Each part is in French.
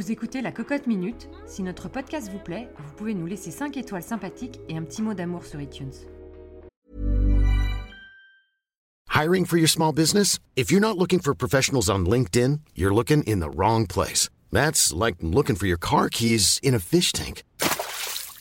écoutez La Cocotte Minute. Si notre podcast vous plaît, vous pouvez nous laisser 5 étoiles sympathiques et un petit mot d'amour sur iTunes. Hiring for your small business? If you're not looking for professionals on LinkedIn, you're looking in the wrong place. That's like looking for your car keys in a fish tank.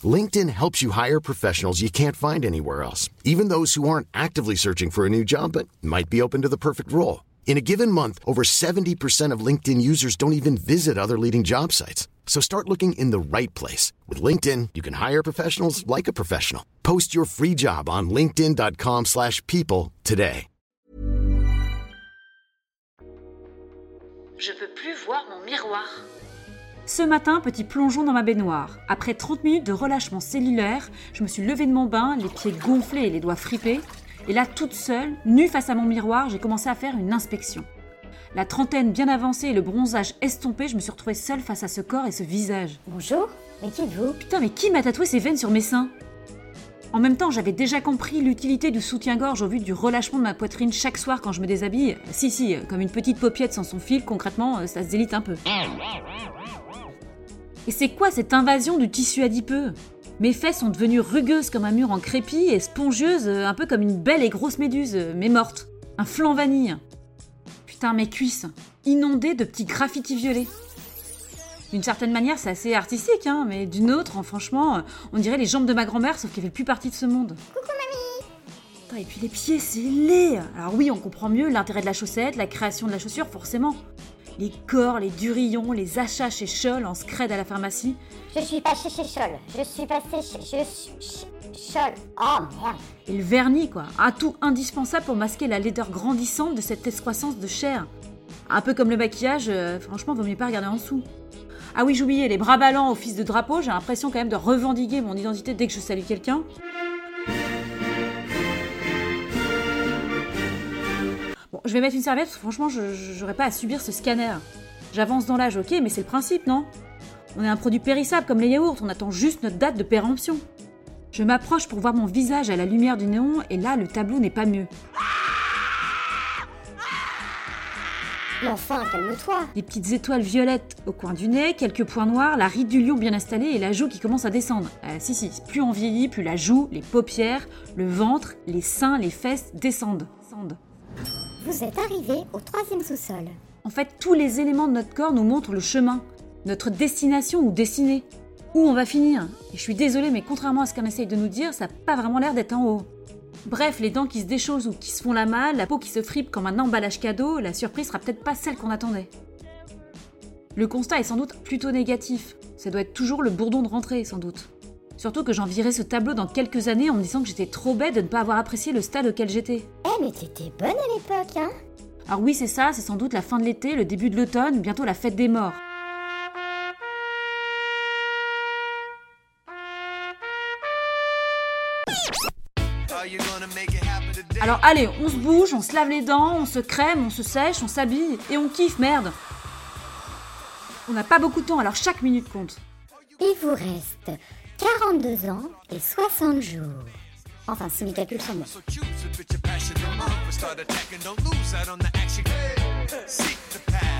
LinkedIn helps you hire professionals you can't find anywhere else, even those who aren't actively searching for a new job but might be open to the perfect role. In a given month, over 70% of LinkedIn users don't even visit other leading job sites. So start looking in the right place. With LinkedIn, you can hire professionals like a professional. Post your free job on linkedin.com slash people today. Je peux plus voir mon miroir. Ce matin, petit plongeon dans ma baignoire. Après 30 minutes de relâchement cellulaire, je me suis levée de mon bain, les pieds gonflés et les doigts fripés. Et là, toute seule, nue face à mon miroir, j'ai commencé à faire une inspection. La trentaine bien avancée et le bronzage estompé, je me suis retrouvée seule face à ce corps et ce visage. Bonjour, mais qui êtes-vous? Putain, mais qui m'a tatoué ces veines sur mes seins? En même temps, j'avais déjà compris l'utilité du soutien-gorge au vu du relâchement de ma poitrine chaque soir quand je me déshabille. Si, si, comme une petite paupiette sans son fil, concrètement, ça se délite un peu. Et c'est quoi cette invasion du tissu adipeux? Mes fesses sont devenues rugueuses comme un mur en crépi et spongieuses, un peu comme une belle et grosse méduse, mais morte. Un flan vanille. Putain, mes cuisses, inondées de petits graffitis violets. D'une certaine manière, c'est assez artistique, hein, mais d'une autre, franchement, on dirait les jambes de ma grand-mère, sauf qu'elle fait plus partie de ce monde. Coucou mamie Et puis les pieds, c'est laid Alors oui, on comprend mieux l'intérêt de la chaussette, la création de la chaussure, forcément. Les corps, les durillons, les achats chez Scholl en scred à la pharmacie. Je suis pas chez Scholl, je suis passée chez... Je suis... Scholl. Oh merde Et le vernis, quoi. Un tout indispensable pour masquer la laideur grandissante de cette excroissance de chair. Un peu comme le maquillage, euh, franchement, vaut mieux pas regarder en dessous. Ah oui, j'oubliais, les bras ballants au fils de drapeau, j'ai l'impression quand même de revendiquer mon identité dès que je salue quelqu'un. Je vais mettre une serviette parce que franchement, je j'aurais pas à subir ce scanner. J'avance dans l'âge, ok, mais c'est le principe, non? On est un produit périssable comme les yaourts, on attend juste notre date de péremption. Je m'approche pour voir mon visage à la lumière du néon et là, le tableau n'est pas mieux. Enfin, calme-toi Des petites étoiles violettes au coin du nez, quelques points noirs, la ride du lion bien installée et la joue qui commence à descendre. Euh, si, si, plus on vieillit, plus la joue, les paupières, le ventre, les seins, les fesses descendent. descendent. Vous êtes arrivé au troisième sous-sol. En fait, tous les éléments de notre corps nous montrent le chemin, notre destination ou destinée. Où on va finir? Et je suis désolée, mais contrairement à ce qu'on essaye de nous dire, ça n'a pas vraiment l'air d'être en haut. Bref, les dents qui se déchaussent ou qui se font la malle, la peau qui se fripe comme un emballage cadeau, la surprise sera peut-être pas celle qu'on attendait. Le constat est sans doute plutôt négatif. Ça doit être toujours le bourdon de rentrée, sans doute. Surtout que j'envierai ce tableau dans quelques années en me disant que j'étais trop bête de ne pas avoir apprécié le stade auquel j'étais. Mais t'étais bonne à l'époque, hein Alors oui, c'est ça, c'est sans doute la fin de l'été, le début de l'automne, bientôt la fête des morts. Alors allez, on se bouge, on se lave les dents, on se crème, on se sèche, on s'habille et on kiffe, merde. On n'a pas beaucoup de temps, alors chaque minute compte. Il vous reste 42 ans et 60 jours. Enfin, si mes calculs sont bons. So choose a bit your passion, don't overstart attacking, don't lose out on the action. Seek the passion.